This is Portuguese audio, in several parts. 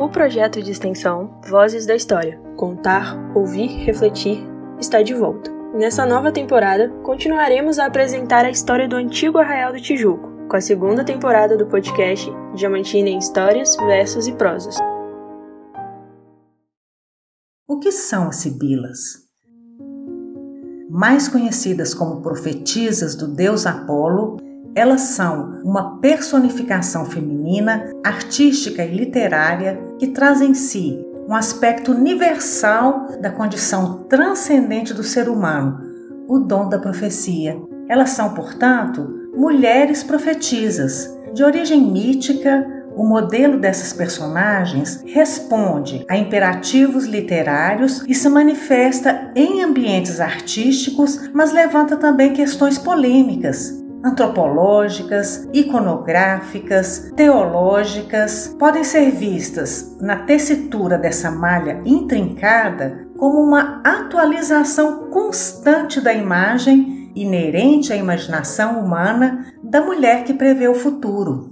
O projeto de extensão Vozes da História Contar, Ouvir, Refletir está de volta. Nessa nova temporada, continuaremos a apresentar a história do antigo Arraial do Tijuco, com a segunda temporada do podcast Diamantina em Histórias, Versos e Prosas. O que são as sibilas? Mais conhecidas como profetisas do deus Apolo, elas são uma personificação feminina, artística e literária que traz em si um aspecto universal da condição transcendente do ser humano, o dom da profecia. Elas são, portanto, mulheres profetisas, de origem mítica. O modelo dessas personagens responde a imperativos literários e se manifesta em ambientes artísticos, mas levanta também questões polêmicas, antropológicas, iconográficas, teológicas, podem ser vistas na tessitura dessa malha intrincada como uma atualização constante da imagem inerente à imaginação humana da mulher que prevê o futuro.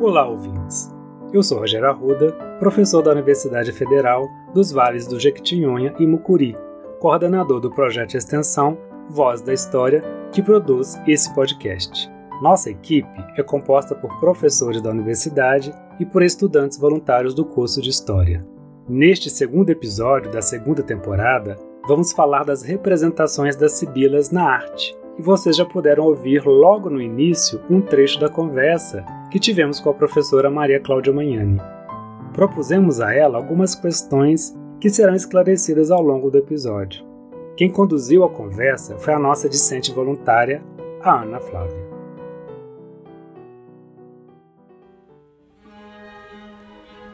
Olá, ouvintes. Eu sou Rogério Arruda, professor da Universidade Federal dos Vales do Jequitinhonha e Mucuri, coordenador do projeto de extensão Voz da História, que produz esse podcast. Nossa equipe é composta por professores da universidade e por estudantes voluntários do curso de História. Neste segundo episódio da segunda temporada, vamos falar das representações das sibilas na arte. E vocês já puderam ouvir logo no início um trecho da conversa que tivemos com a professora Maria Cláudia Magnani. Propusemos a ela algumas questões que serão esclarecidas ao longo do episódio. Quem conduziu a conversa foi a nossa discente voluntária, a Ana Flávia.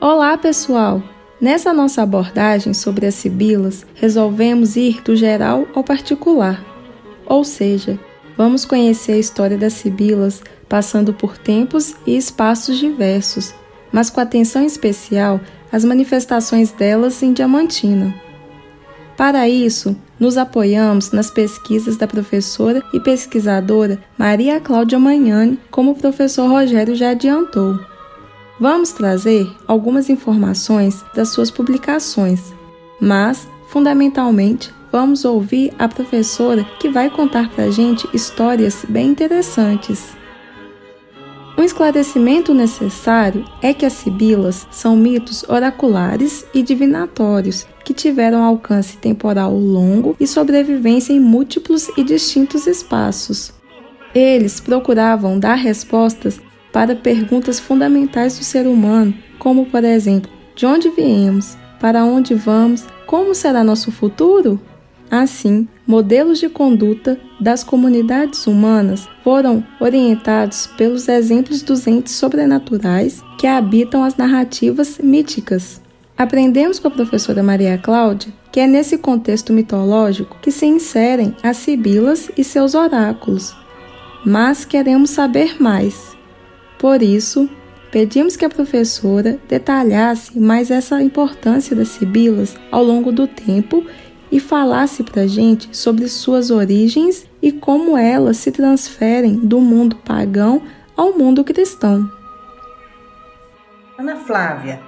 Olá, pessoal! Nessa nossa abordagem sobre as sibilas, resolvemos ir do geral ao particular, ou seja, vamos conhecer a história das sibilas passando por tempos e espaços diversos, mas com atenção especial as manifestações delas em Diamantina. Para isso, nos apoiamos nas pesquisas da professora e pesquisadora Maria Cláudia Magnani, como o professor Rogério já adiantou. Vamos trazer algumas informações das suas publicações, mas, fundamentalmente, vamos ouvir a professora que vai contar para a gente histórias bem interessantes. Um esclarecimento necessário é que as sibilas são mitos oraculares e divinatórios que tiveram alcance temporal longo e sobrevivência em múltiplos e distintos espaços. Eles procuravam dar respostas para perguntas fundamentais do ser humano, como, por exemplo, de onde viemos, para onde vamos, como será nosso futuro? Assim, modelos de conduta das comunidades humanas foram orientados pelos exemplos dos entes sobrenaturais que habitam as narrativas míticas. Aprendemos com a professora Maria Cláudia que é nesse contexto mitológico que se inserem as sibilas e seus oráculos. Mas queremos saber mais. Por isso, pedimos que a professora detalhasse mais essa importância das sibilas ao longo do tempo e falasse para a gente sobre suas origens e como elas se transferem do mundo pagão ao mundo cristão. Ana Flávia,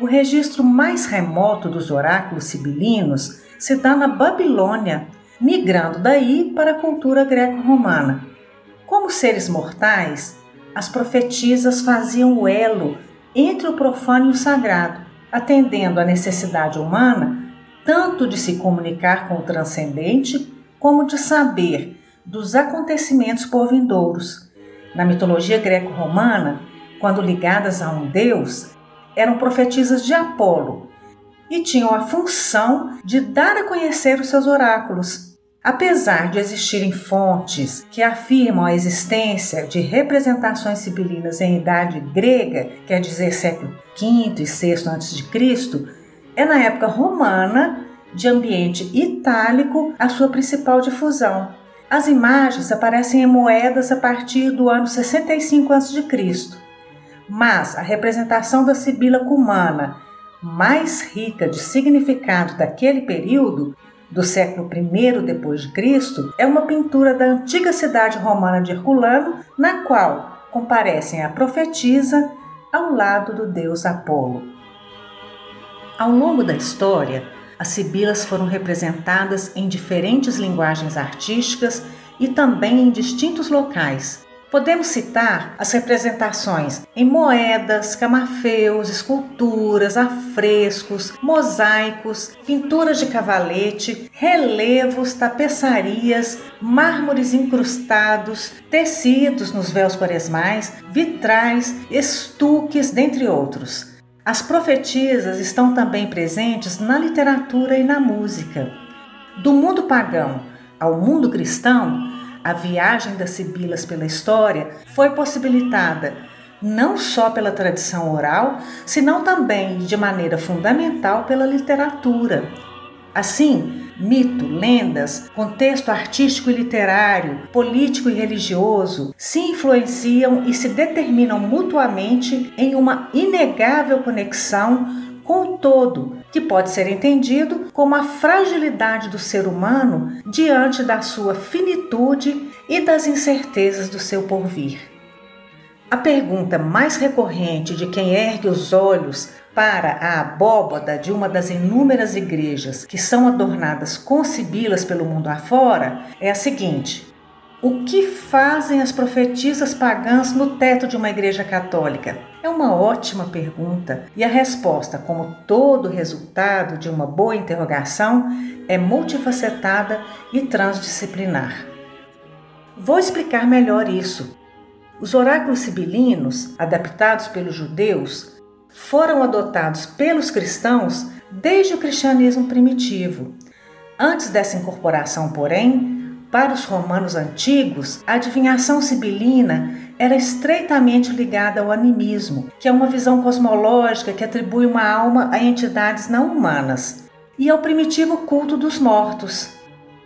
o registro mais remoto dos oráculos sibilinos se dá na Babilônia, migrando daí para a cultura greco-romana. Como seres mortais, as profetisas faziam o elo entre o profano e o sagrado, atendendo à necessidade humana tanto de se comunicar com o transcendente, como de saber dos acontecimentos por vindouros. Na mitologia greco-romana, quando ligadas a um deus, eram profetisas de Apolo e tinham a função de dar a conhecer os seus oráculos. Apesar de existirem fontes que afirmam a existência de representações sibilinas em idade grega, quer dizer século V e VI a.C., é na época romana, de ambiente itálico, a sua principal difusão. As imagens aparecem em moedas a partir do ano 65 a.C., mas a representação da Sibila cumana, mais rica de significado daquele período, do século I depois de Cristo, é uma pintura da antiga cidade romana de Herculano, na qual comparecem a profetisa ao lado do deus Apolo. Ao longo da história, as sibilas foram representadas em diferentes linguagens artísticas e também em distintos locais. Podemos citar as representações em moedas, camafeus, esculturas, afrescos, mosaicos, pinturas de cavalete, relevos, tapeçarias, mármores incrustados, tecidos nos véus quaresmais, vitrais, estuques, dentre outros. As profetisas estão também presentes na literatura e na música. Do mundo pagão ao mundo cristão, a viagem das sibilas pela história foi possibilitada não só pela tradição oral, senão também de maneira fundamental pela literatura. Assim, mito, lendas, contexto artístico e literário, político e religioso se influenciam e se determinam mutuamente em uma inegável conexão com o todo, que pode ser entendido como a fragilidade do ser humano diante da sua finitude e das incertezas do seu porvir. A pergunta mais recorrente de quem ergue os olhos para a abóbada de uma das inúmeras igrejas que são adornadas com sibilas pelo mundo afora é a seguinte: o que fazem as profetisas pagãs no teto de uma igreja católica? É uma ótima pergunta e a resposta, como todo resultado de uma boa interrogação, é multifacetada e transdisciplinar. Vou explicar melhor isso. Os oráculos sibilinos, adaptados pelos judeus, foram adotados pelos cristãos desde o cristianismo primitivo. Antes dessa incorporação, porém, para os romanos antigos, a adivinhação sibilina era estreitamente ligada ao animismo, que é uma visão cosmológica que atribui uma alma a entidades não humanas, e ao primitivo culto dos mortos,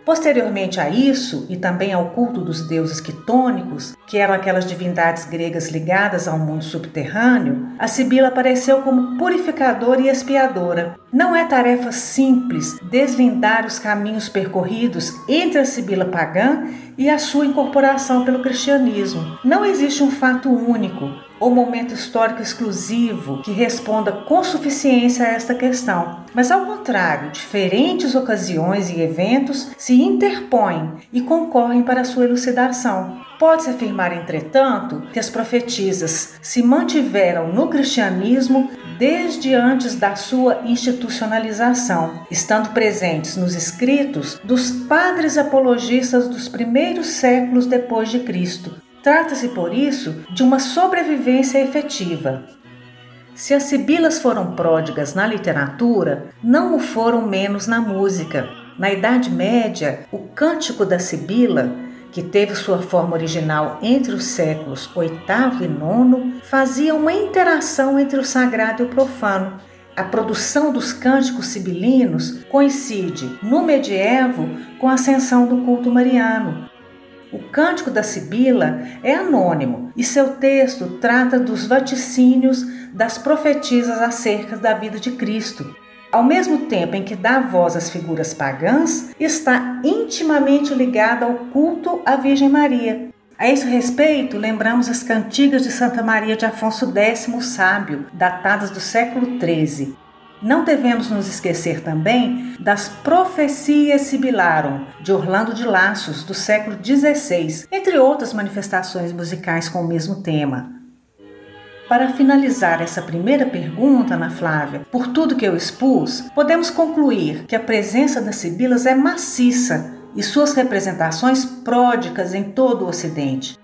Posteriormente a isso, e também ao culto dos deuses quitônicos, que eram aquelas divindades gregas ligadas ao mundo subterrâneo, a Sibila apareceu como purificadora e expiadora. Não é tarefa simples deslindar os caminhos percorridos entre a Sibila pagã e a sua incorporação pelo cristianismo. Não existe um fato único, ou momento histórico exclusivo que responda com suficiência a esta questão. Mas, ao contrário, diferentes ocasiões e eventos se interpõem e concorrem para sua elucidação. Pode-se afirmar, entretanto, que as profetisas se mantiveram no cristianismo desde antes da sua institucionalização, estando presentes nos escritos dos padres apologistas dos primeiros séculos depois de Cristo, Trata-se, por isso, de uma sobrevivência efetiva. Se as sibilas foram pródigas na literatura, não o foram menos na música. Na Idade Média, o Cântico da Sibila, que teve sua forma original entre os séculos VIII e IX, fazia uma interação entre o sagrado e o profano. A produção dos cânticos sibilinos coincide, no medievo, com a ascensão do culto mariano, o Cântico da Sibila é anônimo e seu texto trata dos vaticínios das profetisas acerca da vida de Cristo. Ao mesmo tempo em que dá voz às figuras pagãs, está intimamente ligado ao culto à Virgem Maria. A esse respeito, lembramos as cantigas de Santa Maria de Afonso X o Sábio, datadas do século XIII. Não devemos nos esquecer também das Profecias Sibilarum, de Orlando de Laços, do século XVI, entre outras manifestações musicais com o mesmo tema. Para finalizar essa primeira pergunta, Ana Flávia, por tudo que eu expus, podemos concluir que a presença das sibilas é maciça e suas representações pródicas em todo o Ocidente.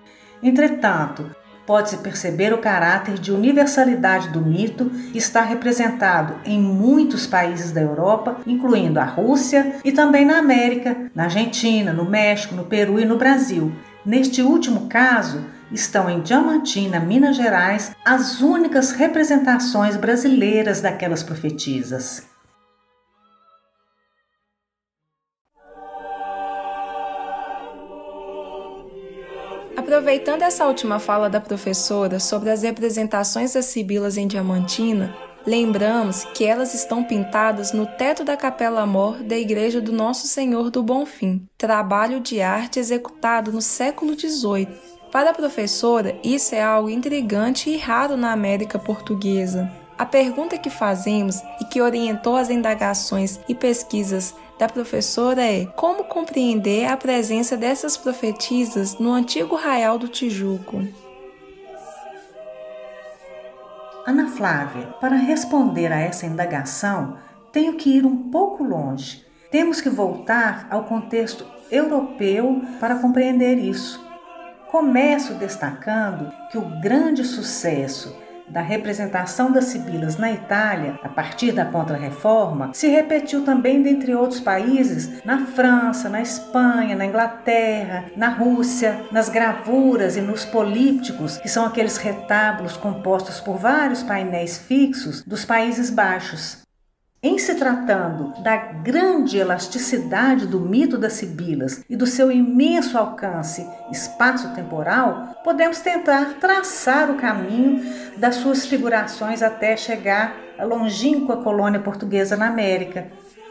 Entretanto, pode-se perceber o caráter de universalidade do mito que está representado em muitos países da Europa, incluindo a Rússia e também na América, na Argentina, no México, no Peru e no Brasil. Neste último caso, estão em Diamantina, Minas Gerais, as únicas representações brasileiras daquelas profetisas. Aproveitando essa última fala da professora sobre as representações das sibilas em Diamantina, lembramos que elas estão pintadas no teto da Capela Mor da Igreja do Nosso Senhor do Bom Fim, trabalho de arte executado no século XVIII Para a professora, isso é algo intrigante e raro na América Portuguesa. A pergunta que fazemos e que orientou as indagações e pesquisas da professora é como compreender a presença dessas profetisas no antigo Raial do Tijuco. Ana Flávia, para responder a essa indagação, tenho que ir um pouco longe. Temos que voltar ao contexto europeu para compreender isso. Começo destacando que o grande sucesso da representação das sibilas na Itália, a partir da Contra-Reforma, se repetiu também dentre outros países, na França, na Espanha, na Inglaterra, na Rússia, nas gravuras e nos polípticos, que são aqueles retábulos compostos por vários painéis fixos dos Países Baixos. Em se tratando da grande elasticidade do mito das Sibilas e do seu imenso alcance espaço-temporal, podemos tentar traçar o caminho das suas figurações até chegar à longínqua colônia portuguesa na América.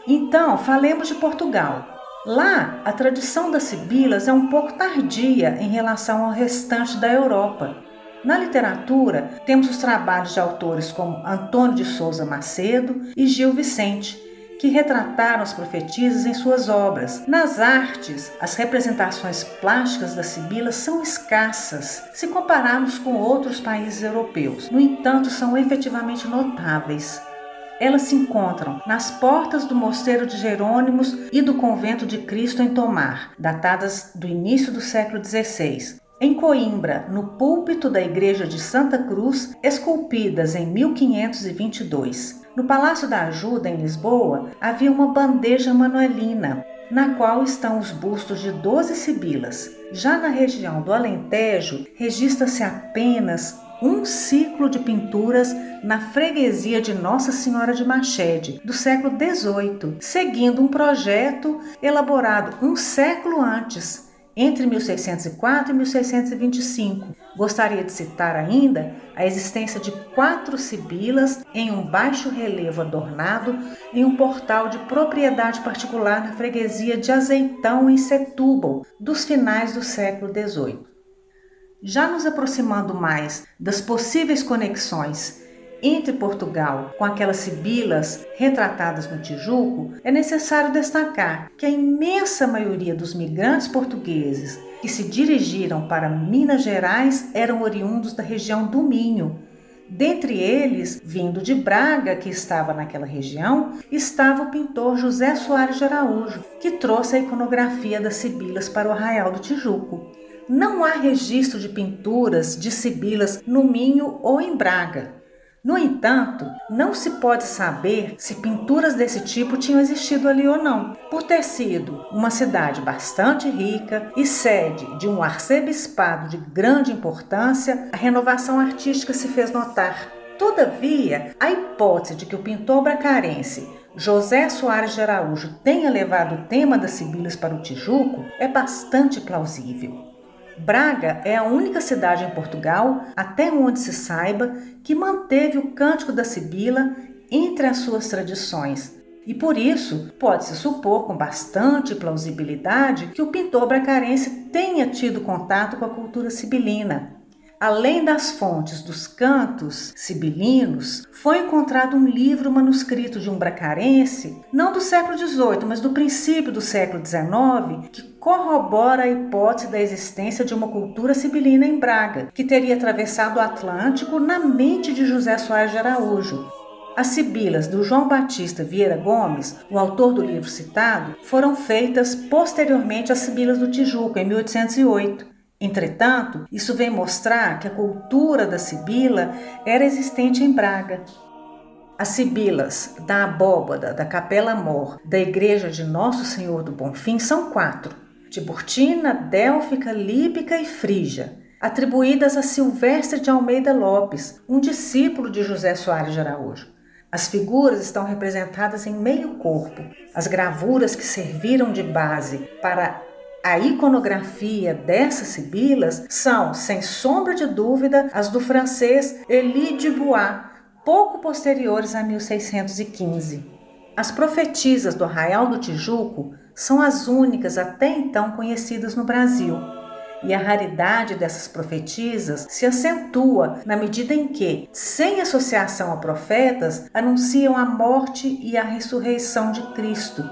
Então, falemos de Portugal. Lá, a tradição das Sibilas é um pouco tardia em relação ao restante da Europa. Na literatura, temos os trabalhos de autores como Antônio de Souza Macedo e Gil Vicente, que retrataram as profetisas em suas obras. Nas artes, as representações plásticas das sibilas são escassas se compararmos com outros países europeus. No entanto, são efetivamente notáveis. Elas se encontram nas portas do Mosteiro de Jerônimos e do Convento de Cristo em Tomar, datadas do início do século XVI. Em Coimbra, no púlpito da Igreja de Santa Cruz, esculpidas em 1522. No Palácio da Ajuda, em Lisboa, havia uma bandeja manuelina, na qual estão os bustos de 12 sibilas. Já na região do Alentejo, registra-se apenas um ciclo de pinturas na freguesia de Nossa Senhora de Machede, do século XVIII, seguindo um projeto elaborado um século antes, entre 1604 e 1625. Gostaria de citar ainda a existência de quatro sibilas em um baixo relevo adornado em um portal de propriedade particular na freguesia de Azeitão, em Setúbal, dos finais do século XVIII. Já nos aproximando mais das possíveis conexões entre Portugal com aquelas sibilas retratadas no Tijuco, é necessário destacar que a imensa maioria dos migrantes portugueses que se dirigiram para Minas Gerais eram oriundos da região do Minho. Dentre eles, vindo de Braga, que estava naquela região, estava o pintor José Soares de Araújo, que trouxe a iconografia das sibilas para o Arraial do Tijuco. Não há registro de pinturas de sibilas no Minho ou em Braga. No entanto, não se pode saber se pinturas desse tipo tinham existido ali ou não, por ter sido uma cidade bastante rica e sede de um arcebispado de grande importância, a renovação artística se fez notar. Todavia, a hipótese de que o pintor bracarense José Soares de Araújo tenha levado o tema das Sibilas para o Tijuco é bastante plausível. Braga é a única cidade em Portugal, até onde se saiba, que manteve o cântico da Sibila entre as suas tradições. E por isso, pode-se supor com bastante plausibilidade que o pintor bracarense tenha tido contato com a cultura sibilina. Além das fontes dos cantos sibilinos, foi encontrado um livro manuscrito de um bracarense, não do século XVIII, mas do princípio do século XIX, que corrobora a hipótese da existência de uma cultura sibilina em Braga, que teria atravessado o Atlântico na mente de José Soares de Araújo. As sibilas do João Batista Vieira Gomes, o autor do livro citado, foram feitas posteriormente às sibilas do Tijuco, em 1808. Entretanto, isso vem mostrar que a cultura da Sibila era existente em Braga. As sibilas da abóbada da Capela Mor da Igreja de Nosso Senhor do Bonfim são quatro: Tiburtina, Délfica, Líbica e Frígia, atribuídas a Silvestre de Almeida Lopes, um discípulo de José Soares de Araújo. As figuras estão representadas em meio corpo. As gravuras que serviram de base para a iconografia dessas sibilas são, sem sombra de dúvida, as do francês Élie Dubois, pouco posteriores a 1615. As profetisas do Arraial do Tijuco são as únicas até então conhecidas no Brasil. e a raridade dessas profetisas se acentua na medida em que, sem associação a profetas, anunciam a morte e a ressurreição de Cristo,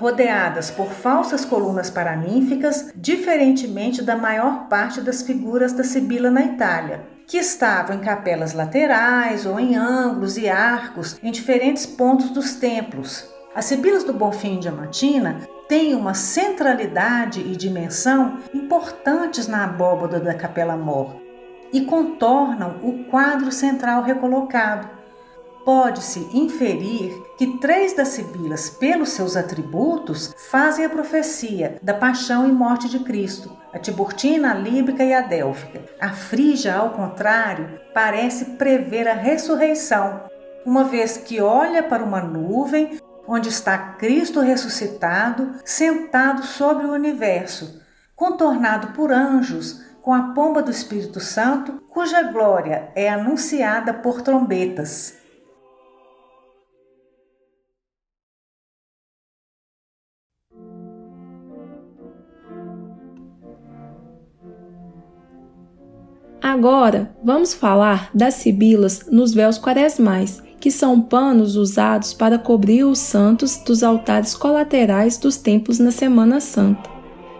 rodeadas por falsas colunas paraníficas, diferentemente da maior parte das figuras da Sibila na Itália, que estavam em capelas laterais ou em ângulos e arcos em diferentes pontos dos templos. As Sibilas do Bonfim Diamantina têm uma centralidade e dimensão importantes na abóboda da Capela Mor e contornam o quadro central recolocado. Pode-se inferir que três das sibilas, pelos seus atributos, fazem a profecia da paixão e morte de Cristo: a tiburtina, a líbica e a délfica. A frígia, ao contrário, parece prever a ressurreição, uma vez que olha para uma nuvem onde está Cristo ressuscitado, sentado sobre o universo, contornado por anjos, com a pomba do Espírito Santo, cuja glória é anunciada por trombetas. Agora, vamos falar das sibilas nos véus quaresmais, que são panos usados para cobrir os santos dos altares colaterais dos templos na Semana Santa.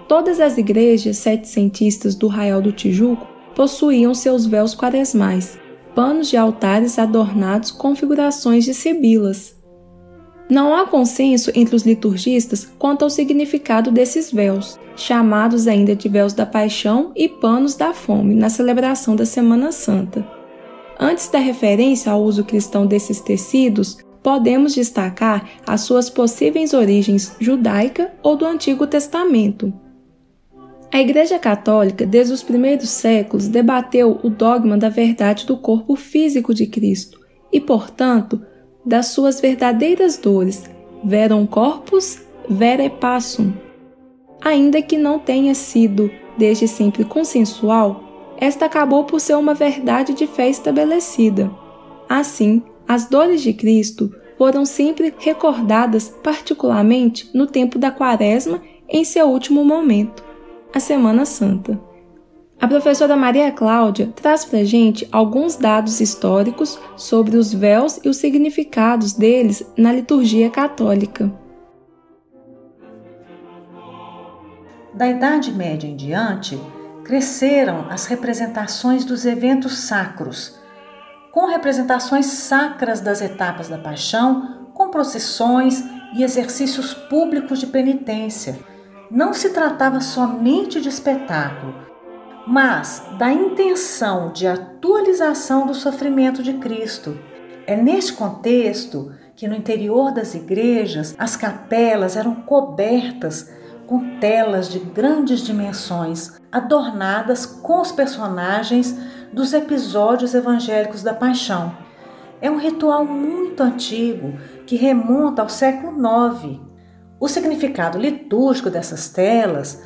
Todas as igrejas setecentistas do Raial do Tijuco possuíam seus véus quaresmais, panos de altares adornados com figurações de sibilas. Não há consenso entre os liturgistas quanto ao significado desses véus, chamados ainda de véus da paixão e panos da fome, na celebração da Semana Santa. Antes da referência ao uso cristão desses tecidos, podemos destacar as suas possíveis origens judaica ou do Antigo Testamento. A Igreja Católica, desde os primeiros séculos, debateu o dogma da verdade do corpo físico de Cristo e, portanto, das suas verdadeiras dores, verum corpus, vere passum. Ainda que não tenha sido desde sempre consensual, esta acabou por ser uma verdade de fé estabelecida. Assim, as dores de Cristo foram sempre recordadas, particularmente no tempo da Quaresma, em seu último momento, a Semana Santa. A professora Maria Cláudia traz para gente alguns dados históricos sobre os véus e os significados deles na liturgia católica. Da Idade Média em diante, cresceram as representações dos eventos sacros, com representações sacras das etapas da paixão, com procissões e exercícios públicos de penitência. Não se tratava somente de espetáculo, mas da intenção de atualização do sofrimento de Cristo. É neste contexto que no interior das igrejas as capelas eram cobertas com telas de grandes dimensões, adornadas com os personagens dos episódios evangélicos da Paixão. É um ritual muito antigo que remonta ao século IX. O significado litúrgico dessas telas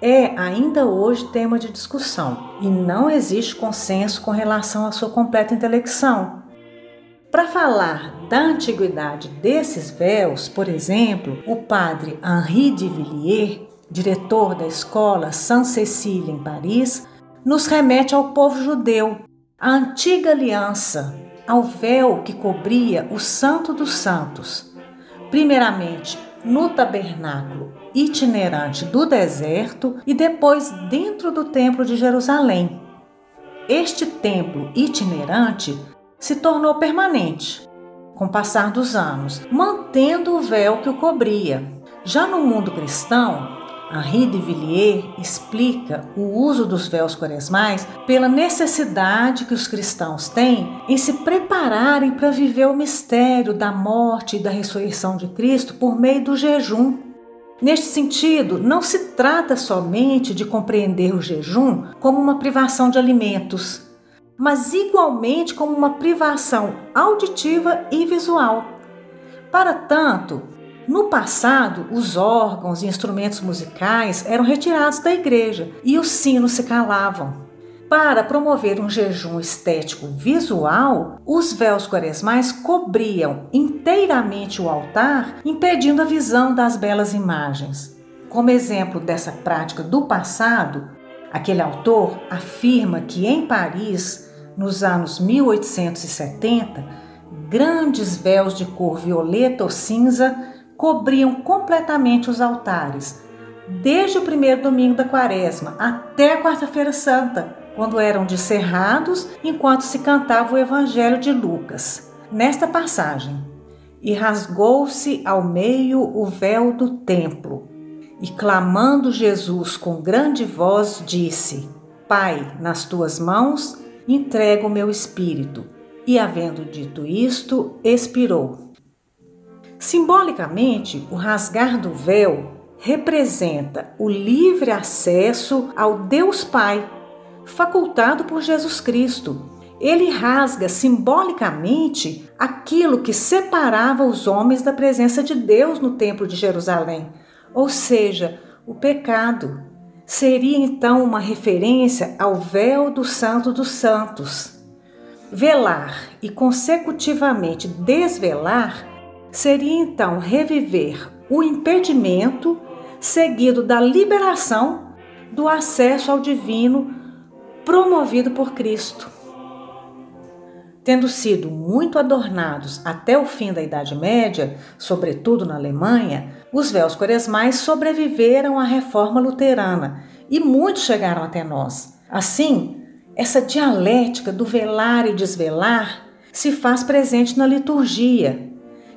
é ainda hoje tema de discussão e não existe consenso com relação à sua completa intelecção. Para falar da antiguidade desses véus, por exemplo, o padre Henri de Villiers, diretor da escola Saint-Cécile em Paris, nos remete ao povo judeu, à antiga aliança, ao véu que cobria o Santo dos Santos. Primeiramente, no tabernáculo itinerante do deserto e depois dentro do Templo de Jerusalém. Este templo itinerante se tornou permanente com o passar dos anos, mantendo o véu que o cobria. Já no mundo cristão, Henri de Villiers explica o uso dos véus quaresmais pela necessidade que os cristãos têm em se prepararem para viver o mistério da morte e da ressurreição de Cristo por meio do jejum. Neste sentido, não se trata somente de compreender o jejum como uma privação de alimentos, mas igualmente como uma privação auditiva e visual. Para tanto, no passado, os órgãos e instrumentos musicais eram retirados da igreja e os sinos se calavam. Para promover um jejum estético visual, os véus quaresmais cobriam inteiramente o altar, impedindo a visão das belas imagens. Como exemplo dessa prática do passado, Aquele autor afirma que em Paris, nos anos 1870, grandes véus de cor violeta ou cinza cobriam completamente os altares, desde o primeiro domingo da quaresma até a quarta-feira santa, quando eram descerrados enquanto se cantava o Evangelho de Lucas. Nesta passagem, e rasgou-se ao meio o véu do templo, e clamando Jesus com grande voz, disse: Pai, nas tuas mãos entrego o meu espírito. E havendo dito isto, expirou. Simbolicamente, o rasgar do véu representa o livre acesso ao Deus Pai, facultado por Jesus Cristo. Ele rasga simbolicamente aquilo que separava os homens da presença de Deus no Templo de Jerusalém, ou seja, o pecado. Seria então uma referência ao véu do Santo dos Santos. Velar e consecutivamente desvelar seria então reviver o impedimento seguido da liberação do acesso ao divino promovido por Cristo. Tendo sido muito adornados até o fim da Idade Média, sobretudo na Alemanha, os véus quaresmais sobreviveram à reforma luterana e muitos chegaram até nós. Assim, essa dialética do velar e desvelar se faz presente na liturgia,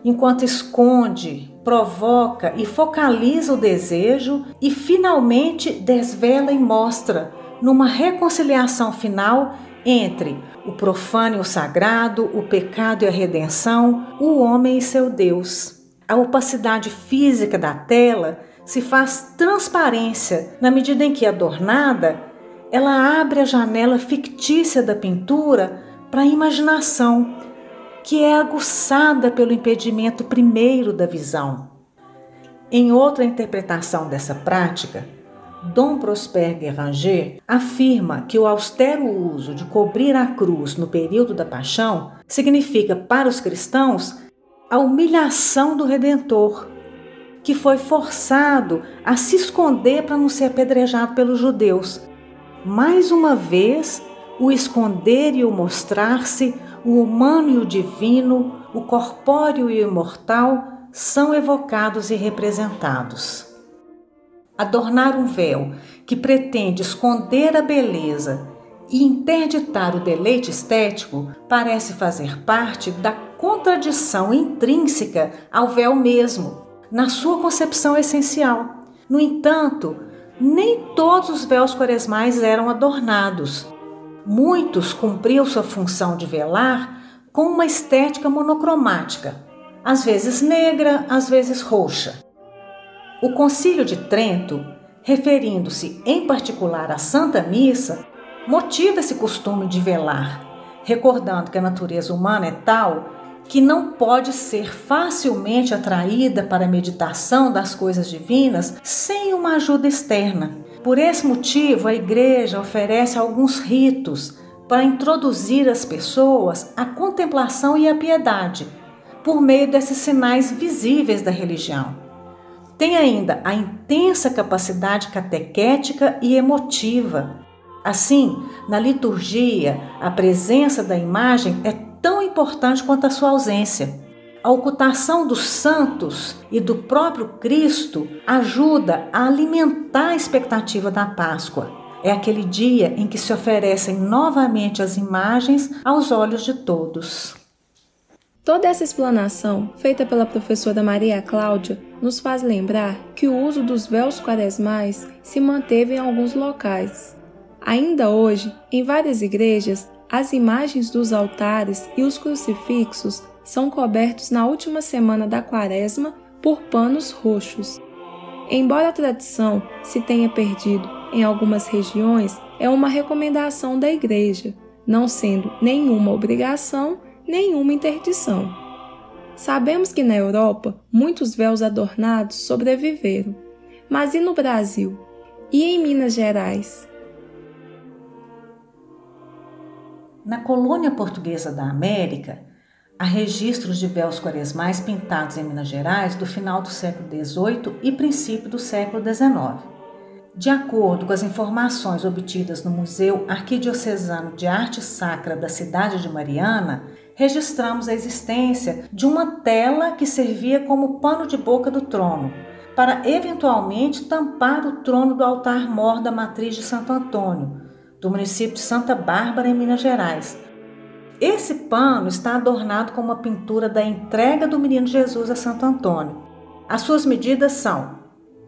enquanto esconde, provoca e focaliza o desejo e finalmente desvela e mostra, numa reconciliação final entre o profano e o sagrado, o pecado e a redenção, o homem e seu Deus. A opacidade física da tela se faz transparência na medida em que, adornada, ela abre a janela fictícia da pintura para a imaginação que é aguçada pelo impedimento primeiro da visão. Em outra interpretação dessa prática, Dom Prosper Guéranger afirma que o austero uso de cobrir a cruz no período da paixão significa para os cristãos a humilhação do Redentor, que foi forçado a se esconder para não ser apedrejado pelos judeus. Mais uma vez, o esconder e o mostrar-se o humano e o divino, o corpóreo e o imortal são evocados e representados. Adornar um véu que pretende esconder a beleza e interditar o deleite estético parece fazer parte da contradição intrínseca ao véu mesmo, na sua concepção essencial. No entanto, nem todos os véus quaresmais eram adornados. Muitos cumpriam sua função de velar com uma estética monocromática, às vezes negra, às vezes roxa. O Concílio de Trento, referindo-se em particular à Santa Missa, motiva esse costume de velar, recordando que a natureza humana é tal que não pode ser facilmente atraída para a meditação das coisas divinas sem uma ajuda externa. Por esse motivo, a igreja oferece alguns ritos para introduzir as pessoas à contemplação e à piedade, por meio desses sinais visíveis da religião. Tem ainda a intensa capacidade catequética e emotiva. Assim, na liturgia, a presença da imagem é tão importante quanto a sua ausência. A ocultação dos santos e do próprio Cristo ajuda a alimentar a expectativa da Páscoa. É aquele dia em que se oferecem novamente as imagens aos olhos de todos. Toda essa explanação, feita pela professora Maria Cláudia, nos faz lembrar que o uso dos véus quaresmais se manteve em alguns locais. Ainda hoje, em várias igrejas, as imagens dos altares e os crucifixos são cobertos na última semana da quaresma por panos roxos. Embora a tradição se tenha perdido em algumas regiões, é uma recomendação da Igreja, não sendo nenhuma obrigação, nenhuma interdição. Sabemos que na Europa muitos véus adornados sobreviveram, mas e no Brasil? E em Minas Gerais? Na colônia portuguesa da América, Há registros de véus quaresmais pintados em Minas Gerais do final do século XVIII e princípio do século XIX. De acordo com as informações obtidas no Museu Arquidiocesano de Arte Sacra da cidade de Mariana, registramos a existência de uma tela que servia como pano de boca do trono, para eventualmente tampar o trono do altar mor da matriz de Santo Antônio, do município de Santa Bárbara, em Minas Gerais. Esse pano está adornado com uma pintura da entrega do menino Jesus a Santo Antônio. As suas medidas são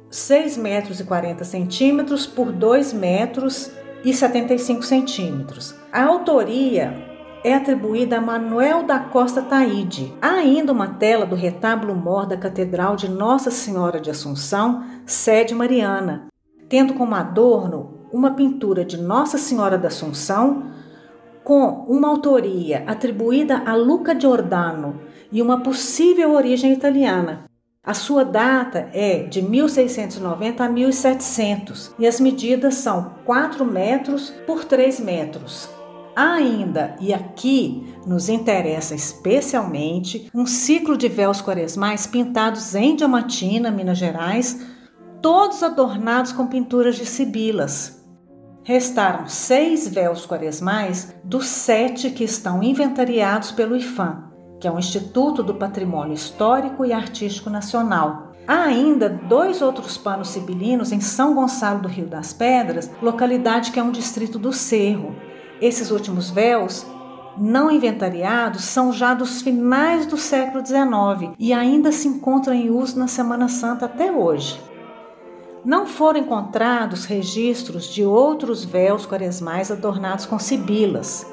6 metros e 40 centímetros por 2 metros e 75 centímetros. A autoria é atribuída a Manuel da Costa Taide. Há ainda uma tela do retábulo mor da Catedral de Nossa Senhora de Assunção, sede mariana, tendo como adorno uma pintura de Nossa Senhora da Assunção com uma autoria atribuída a Luca Giordano e uma possível origem italiana. A sua data é de 1690 a 1700 e as medidas são 4 metros por 3 metros. Ainda, e aqui nos interessa especialmente, um ciclo de véus quaresmais pintados em Diamantina, Minas Gerais, todos adornados com pinturas de sibilas. Restaram seis véus quaresmais dos sete que estão inventariados pelo IFAM, que é o Instituto do Patrimônio Histórico e Artístico Nacional. Há ainda dois outros panos sibilinos em São Gonçalo do Rio das Pedras, localidade que é um distrito do Cerro, esses últimos véus não inventariados são já dos finais do século XIX e ainda se encontram em uso na Semana Santa até hoje. Não foram encontrados registros de outros véus quaresmais adornados com sibilas,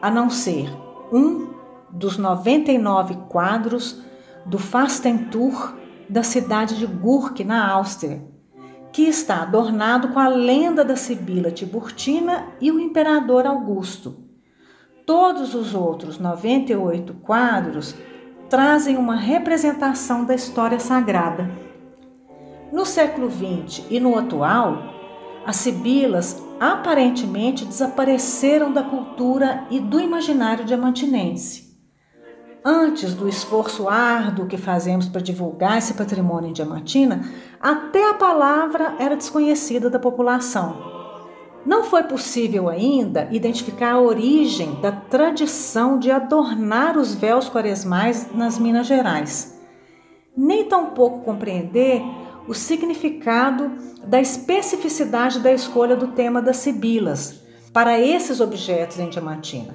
a não ser um dos 99 quadros do Fastentur da cidade de Gurk, na Áustria, que está adornado com a lenda da Sibila Tiburtina e o imperador Augusto. Todos os outros 98 quadros trazem uma representação da história sagrada. No século XX e no atual, as sibilas aparentemente desapareceram da cultura e do imaginário diamantinense. Antes do esforço árduo que fazemos para divulgar esse patrimônio em Diamantina, até a palavra era desconhecida da população. Não foi possível ainda identificar a origem da tradição de adornar os véus quaresmais nas Minas Gerais, nem tampouco compreender o significado da especificidade da escolha do tema das sibilas para esses objetos em Diamantina.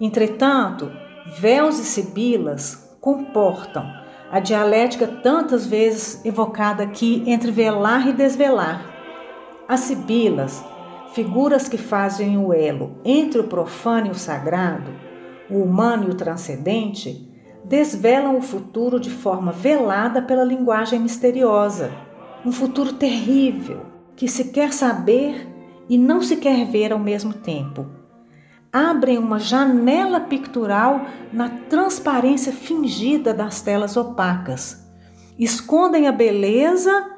Entretanto, Véus e sibilas comportam a dialética tantas vezes evocada aqui entre velar e desvelar. As sibilas, figuras que fazem o elo entre o profano e o sagrado, o humano e o transcendente, desvelam o futuro de forma velada pela linguagem misteriosa. Um futuro terrível que se quer saber e não se quer ver ao mesmo tempo abrem uma janela pictural na transparência fingida das telas opacas. Escondem a beleza,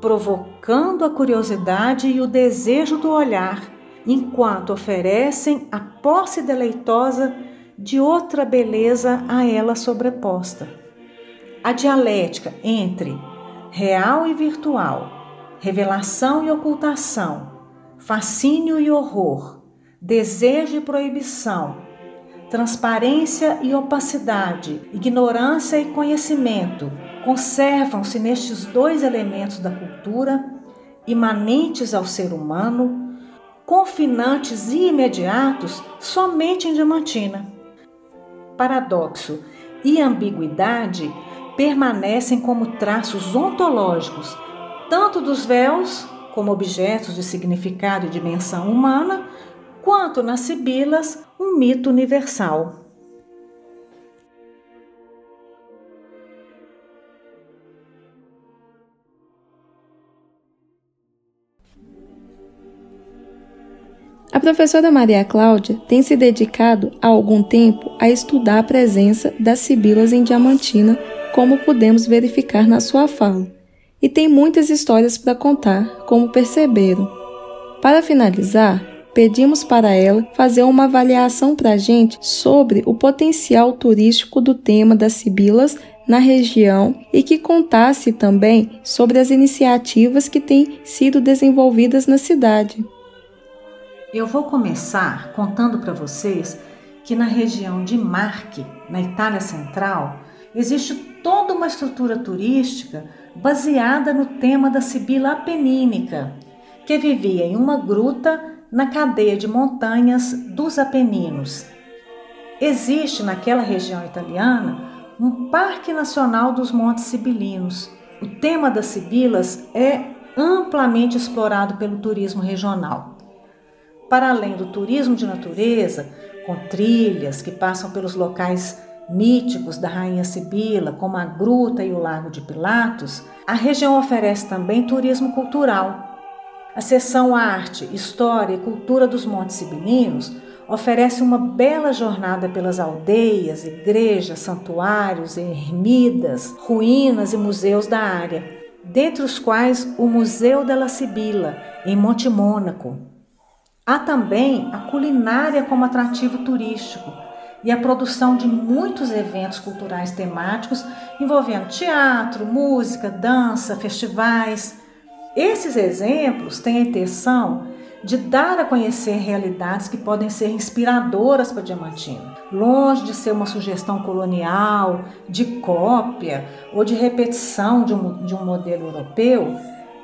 provocando a curiosidade e o desejo do olhar, enquanto oferecem a posse deleitosa de outra beleza a ela sobreposta. A dialética entre real e virtual, revelação e ocultação, fascínio e horror, desejo e proibição, transparência e opacidade, ignorância e conhecimento conservam-se nestes dois elementos da cultura, imanentes ao ser humano, confinantes e imediatos somente em Diamantina. Paradoxo e ambiguidade permanecem como traços ontológicos, tanto dos véus, como objetos de significado e dimensão humana, quanto nas sibilas, um mito universal. A professora Maria Cláudia tem se dedicado há algum tempo a estudar a presença das sibilas em Diamantina, como podemos verificar na sua fala, e tem muitas histórias para contar, como perceberam. Para finalizar, pedimos para ela fazer uma avaliação para a gente sobre o potencial turístico do tema das sibilas na região e que contasse também sobre as iniciativas que têm sido desenvolvidas na cidade. Eu vou começar contando para vocês que na região de Marche, na Itália Central, existe toda uma estrutura turística baseada no tema da Sibila Apenínica, que vivia em uma gruta na cadeia de montanhas dos Apeninos. Existe naquela região italiana um Parque Nacional dos Montes Sibilinos. O tema das Sibilas é amplamente explorado pelo turismo regional. Para além do turismo de natureza, com trilhas que passam pelos locais míticos da Rainha Sibila, como a Gruta e o Lago de Pilatos, a região oferece também turismo cultural. A seção Arte, História e Cultura dos Montes Sibilinos oferece uma bela jornada pelas aldeias, igrejas, santuários, ermidas, ruínas e museus da área, dentre os quais o Museu della Sibila, em Monte Mônaco. Há também a culinária como atrativo turístico e a produção de muitos eventos culturais temáticos envolvendo teatro, música, dança, festivais. Esses exemplos têm a intenção de dar a conhecer realidades que podem ser inspiradoras para Diamantina. Longe de ser uma sugestão colonial, de cópia ou de repetição de um, de um modelo europeu,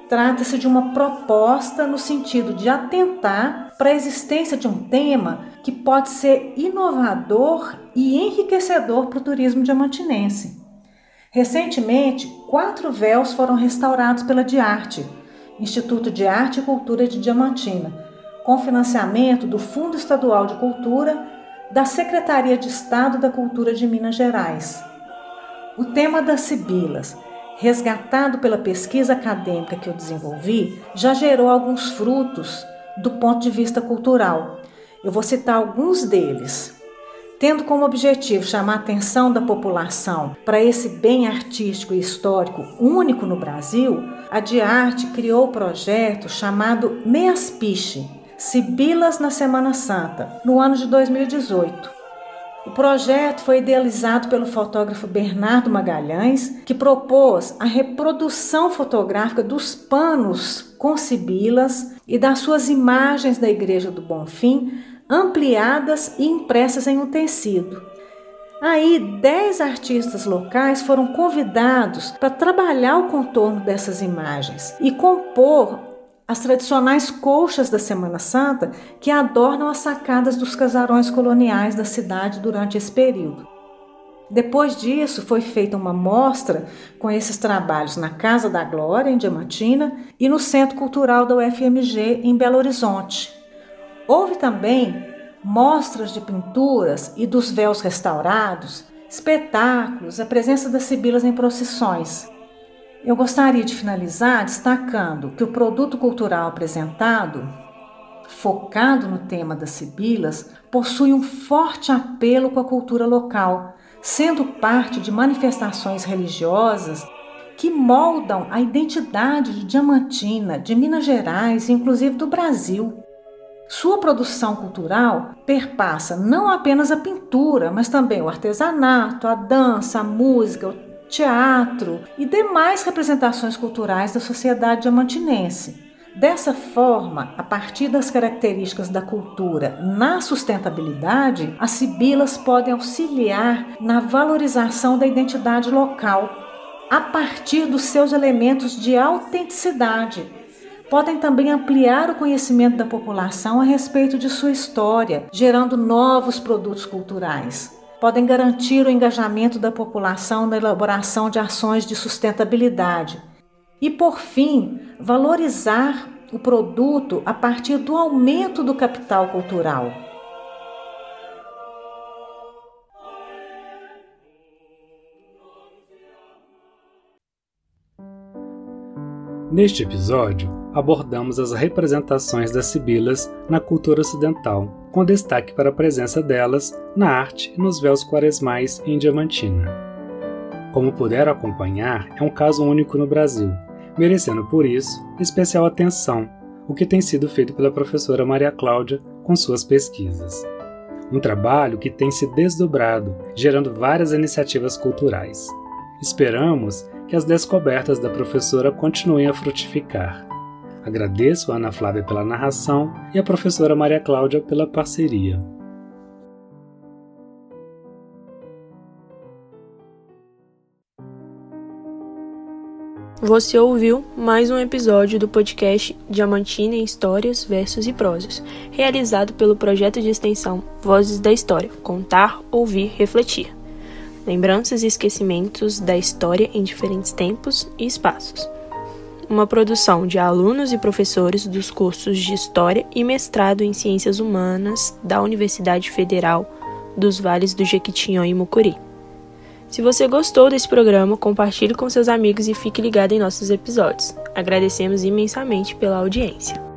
trata-se de uma proposta no sentido de atentar para a existência de um tema que pode ser inovador e enriquecedor para o turismo diamantinense. Recentemente, quatro véus foram restaurados pela Diarte, Instituto de Arte e Cultura de Diamantina, com financiamento do Fundo Estadual de Cultura da Secretaria de Estado da Cultura de Minas Gerais. O tema das Sibilas, resgatado pela pesquisa acadêmica que eu desenvolvi, já gerou alguns frutos do ponto de vista cultural. Eu vou citar alguns deles. Tendo como objetivo chamar a atenção da população para esse bem artístico e histórico único no Brasil, a Diarte criou o projeto chamado Measpiche, Sibilas na Semana Santa, no ano de 2018. O projeto foi idealizado pelo fotógrafo Bernardo Magalhães, que propôs a reprodução fotográfica dos panos com sibilas e das suas imagens da Igreja do Bonfim ampliadas e impressas em um tecido. Aí, dez artistas locais foram convidados para trabalhar o contorno dessas imagens e compor as tradicionais colchas da Semana Santa que adornam as sacadas dos casarões coloniais da cidade durante esse período. Depois disso, foi feita uma mostra com esses trabalhos na Casa da Glória, em Diamantina, e no Centro Cultural da UFMG, em Belo Horizonte. Houve também mostras de pinturas e dos véus restaurados, espetáculos, a presença das sibilas em procissões. Eu gostaria de finalizar destacando que o produto cultural apresentado, focado no tema das sibilas, possui um forte apelo com a cultura local, sendo parte de manifestações religiosas que moldam a identidade de Diamantina, de Minas Gerais e inclusive do Brasil. Sua produção cultural perpassa não apenas a pintura, mas também o artesanato, a dança, a música, o teatro e demais representações culturais da sociedade diamantinense. Dessa forma, a partir das características da cultura na sustentabilidade, as sibilas podem auxiliar na valorização da identidade local, a partir dos seus elementos de autenticidade, podem também ampliar o conhecimento da população a respeito de sua história, gerando novos produtos culturais. Podem garantir o engajamento da população na elaboração de ações de sustentabilidade. E, por fim, valorizar o produto a partir do aumento do capital cultural. Neste episódio, abordamos as representações das sibilas na cultura ocidental, com destaque para a presença delas na arte e nos véus quaresmais em Diamantina. Como puderam acompanhar, é um caso único no Brasil, merecendo por isso especial atenção, o que tem sido feito pela professora Maria Cláudia com suas pesquisas. Um trabalho que tem se desdobrado, gerando várias iniciativas culturais. Esperamos que as descobertas da professora continuem a frutificar. Agradeço a Ana Flávia pela narração e a professora Maria Cláudia pela parceria. Você ouviu mais um episódio do podcast Diamantina em Histórias, Versos e Prosas, realizado pelo projeto de extensão Vozes da História Contar, Ouvir, Refletir. Lembranças e esquecimentos da história em diferentes tempos e espaços. Uma produção de alunos e professores dos cursos de História e Mestrado em Ciências Humanas da Universidade Federal dos Vales do Jequitinhonha e Mucuri. Se você gostou desse programa, compartilhe com seus amigos e fique ligado em nossos episódios. Agradecemos imensamente pela audiência.